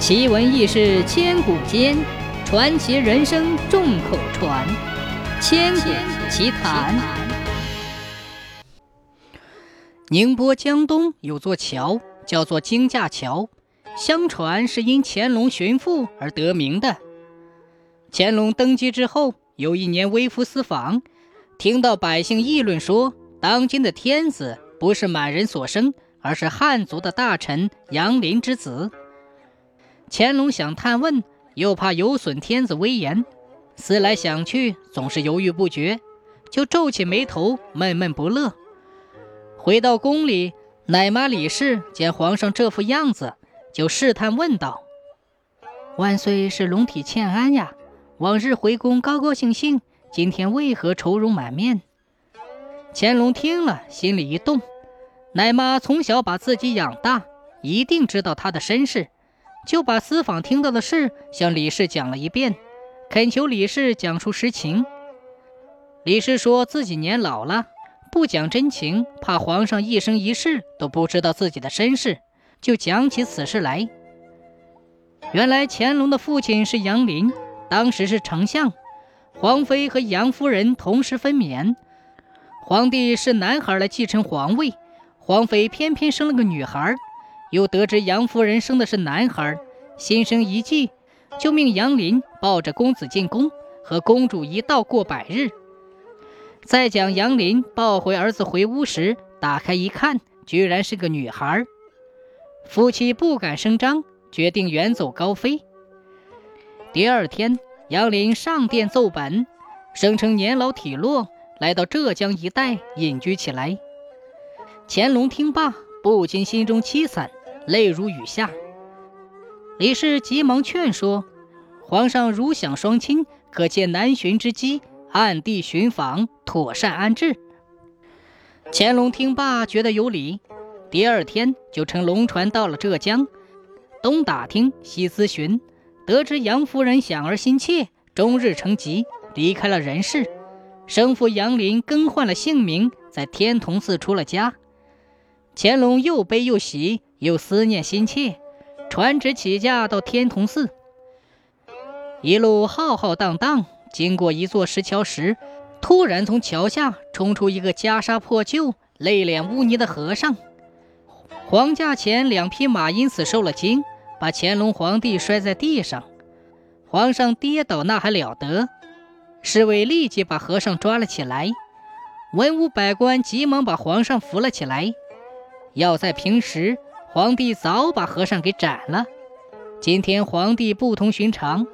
奇闻异事千古间，传奇人生众口传。千古奇谈。宁波江东有座桥，叫做金架桥，相传是因乾隆寻父而得名的。乾隆登基之后，有一年微服私访，听到百姓议论说，当今的天子不是满人所生，而是汉族的大臣杨林之子。乾隆想探问，又怕有损天子威严，思来想去，总是犹豫不决，就皱起眉头，闷闷不乐。回到宫里，奶妈李氏见皇上这副样子，就试探问道：“万岁是龙体欠安呀？往日回宫高高兴兴，今天为何愁容满面？”乾隆听了，心里一动，奶妈从小把自己养大，一定知道她的身世。就把私访听到的事向李氏讲了一遍，恳求李氏讲述实情。李氏说自己年老了，不讲真情，怕皇上一生一世都不知道自己的身世，就讲起此事来。原来乾隆的父亲是杨林，当时是丞相，皇妃和杨夫人同时分娩，皇帝是男孩来继承皇位，皇妃偏偏生了个女孩。又得知杨夫人生的是男孩，心生一计，就命杨林抱着公子进宫，和公主一道过百日。再将杨林抱回儿子回屋时，打开一看，居然是个女孩。夫妻不敢声张，决定远走高飞。第二天，杨林上殿奏本，声称年老体弱，来到浙江一带隐居起来。乾隆听罢，不禁心中凄惨。泪如雨下，李氏急忙劝说皇上：“如想双亲，可借南巡之机，暗地寻访，妥善安置。”乾隆听罢，觉得有理，第二天就乘龙船到了浙江，东打听西咨询，得知杨夫人想儿心切，终日成疾，离开了人世。生父杨林更换了姓名，在天童寺出了家。乾隆又悲又喜。又思念心切，传旨起驾到天童寺。一路浩浩荡荡，经过一座石桥时，突然从桥下冲出一个袈裟破旧、泪脸污泥的和尚。皇驾前两匹马因此受了惊，把乾隆皇帝摔在地上。皇上跌倒那还了得？侍卫立即把和尚抓了起来。文武百官急忙把皇上扶了起来。要在平时。皇帝早把和尚给斩了。今天皇帝不同寻常，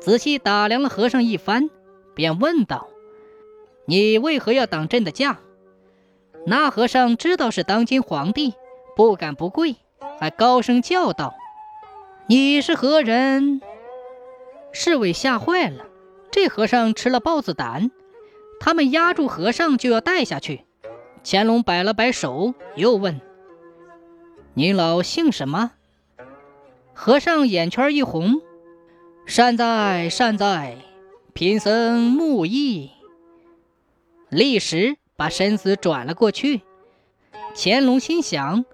仔细打量了和尚一番，便问道：“你为何要挡朕的驾？”那和尚知道是当今皇帝，不敢不跪，还高声叫道：“你是何人？”侍卫吓坏了，这和尚吃了豹子胆，他们压住和尚就要带下去。乾隆摆了摆手，又问。您老姓什么？和尚眼圈一红，善哉善哉，贫僧木易。立时把身子转了过去。乾隆心想：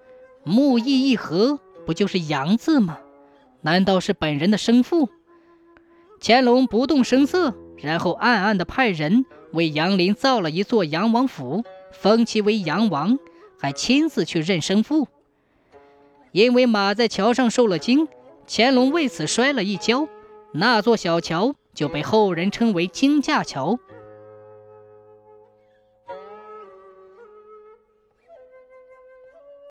木易一合，不就是杨字吗？难道是本人的生父？乾隆不动声色，然后暗暗的派人为杨林造了一座杨王府，封其为杨王，还亲自去认生父。因为马在桥上受了惊，乾隆为此摔了一跤，那座小桥就被后人称为惊驾桥。